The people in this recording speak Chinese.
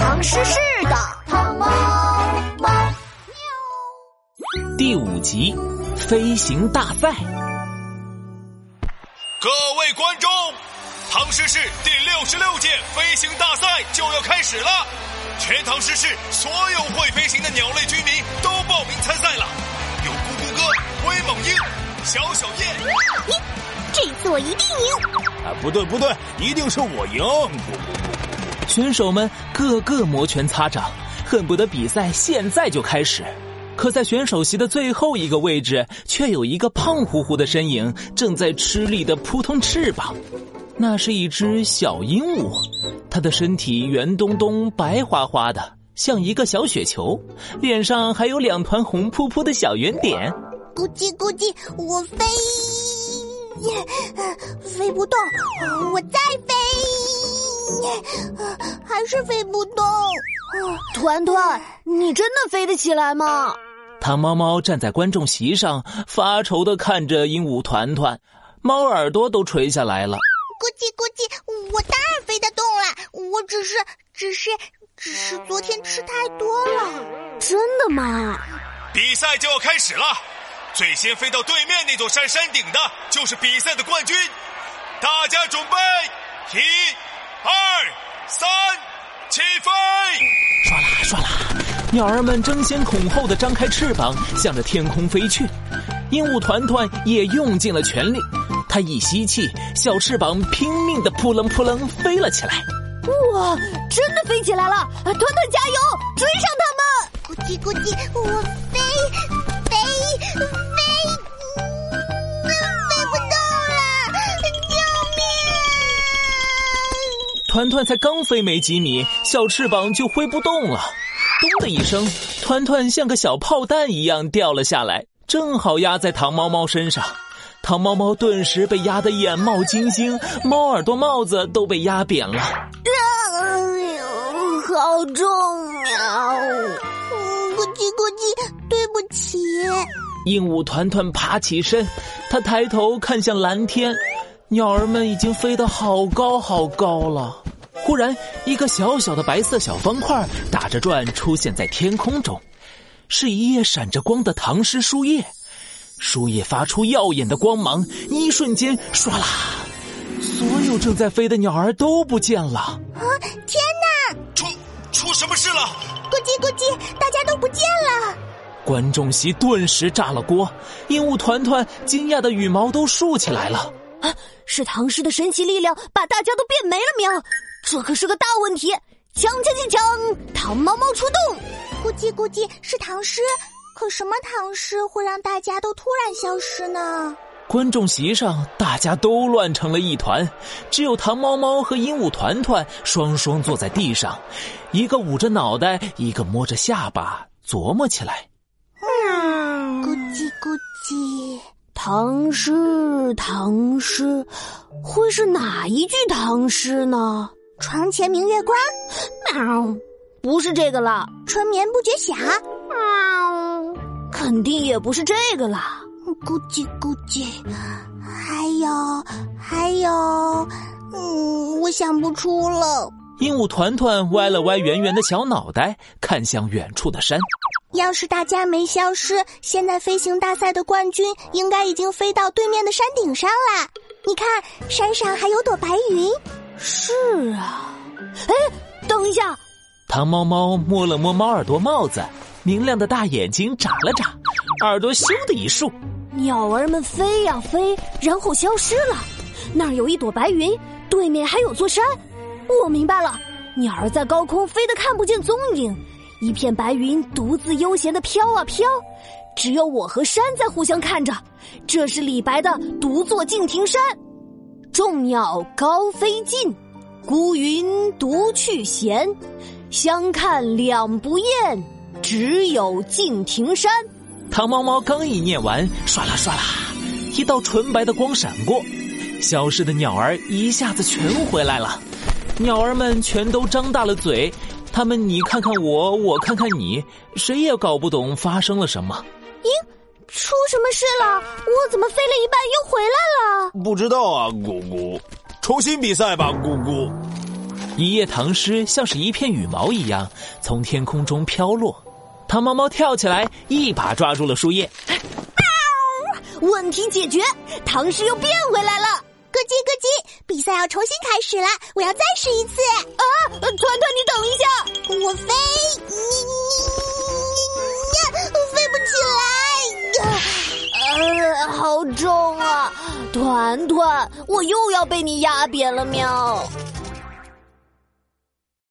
唐诗诗的糖猫猫喵。第五集，飞行大赛。各位观众，唐诗市第六十六届飞行大赛就要开始了。全唐诗市所有会飞行的鸟类居民都报名参赛了，有咕咕哥、威猛鹰、小小燕。你这次我一定赢！啊，不对不对，一定是我赢！选手们个个摩拳擦掌，恨不得比赛现在就开始。可在选手席的最后一个位置，却有一个胖乎乎的身影正在吃力的扑通翅膀。那是一只小鹦鹉，它的身体圆咚咚、白花花的，像一个小雪球，脸上还有两团红扑扑的小圆点。咕叽咕叽，我飞，飞不动，我再飞，还是飞不动。团团，你真的飞得起来吗？糖猫猫站在观众席上，发愁的看着鹦鹉团团，猫耳朵都垂下来了。咕叽咕叽，我当然飞得动了，我只是，只是，只是昨天吃太多了。真的吗？比赛就要开始了，最先飞到对面那座山山顶的，就是比赛的冠军。大家准备，一、二、三，起飞！唰啦唰啦。鸟儿们争先恐后的张开翅膀，向着天空飞去。鹦鹉团团也用尽了全力，它一吸气，小翅膀拼命的扑棱扑棱飞了起来。哇，真的飞起来了！团团加油，追上他们！咕叽咕叽，我飞飞飞，飞团团才刚飞没几米，小翅膀就挥不动了。咚的一声，团团像个小炮弹一样掉了下来，正好压在糖猫猫身上。糖猫猫顿时被压得眼冒金星，猫耳朵帽子都被压扁了。哎呦，好重呀！咕叽咕叽，对不起。鹦鹉团团爬起身，它抬头看向蓝天，鸟儿们已经飞得好高好高了。忽然，一个小小的白色小方块打着转出现在天空中，是一页闪着光的唐诗书页。书页发出耀眼的光芒，一瞬间，唰啦，所有正在飞的鸟儿都不见了。啊！天哪！出出什么事了？咕叽咕叽，大家都不见了！观众席顿时炸了锅，鹦鹉团团惊讶的羽毛都竖起来了。啊！是唐诗的神奇力量把大家都变没了喵！这可是个大问题！锵锵锵锵，唐猫猫出动！咕叽咕叽，是唐诗，可什么唐诗会让大家都突然消失呢？观众席上，大家都乱成了一团，只有唐猫猫和鹦鹉团团双双坐在地上，一个捂着脑袋，一个摸着下巴，琢磨起来。嗯，咕叽咕叽，唐诗，唐诗，会是哪一句唐诗呢？床前明月光，喵，不是这个了。春眠不觉晓，喵，肯定也不是这个了。咕叽咕叽，还有还有，嗯，我想不出了。鹦鹉团团歪了歪圆圆的小脑袋，看向远处的山。要是大家没消失，现在飞行大赛的冠军应该已经飞到对面的山顶上了。你看，山上还有朵白云。是啊，哎，等一下！糖猫猫摸了摸猫耳朵帽子，明亮的大眼睛眨了眨，耳朵咻的一竖。鸟儿们飞呀飞，然后消失了。那儿有一朵白云，对面还有座山。我明白了，鸟儿在高空飞得看不见踪影，一片白云独自悠闲的飘啊飘，只有我和山在互相看着。这是李白的“独坐敬亭山”。众鸟高飞尽，孤云独去闲。相看两不厌，只有敬亭山。唐猫猫刚一念完，唰啦唰啦，一道纯白的光闪过，消失的鸟儿一下子全回来了。鸟儿们全都张大了嘴，他们你看看我，我看看你，谁也搞不懂发生了什么。咦？出什么事了？我怎么飞了一半又回来了？不知道啊，姑姑。重新比赛吧，姑姑。一夜唐诗像是一片羽毛一样从天空中飘落。唐猫猫跳起来，一把抓住了树叶。问题解决，唐诗又变回来了。咯叽咯叽，比赛要重新开始了，我要再试一次。啊，团团，你等一下，我飞，你你你，飞不起来，呃，好重啊！团团，我又要被你压扁了，喵。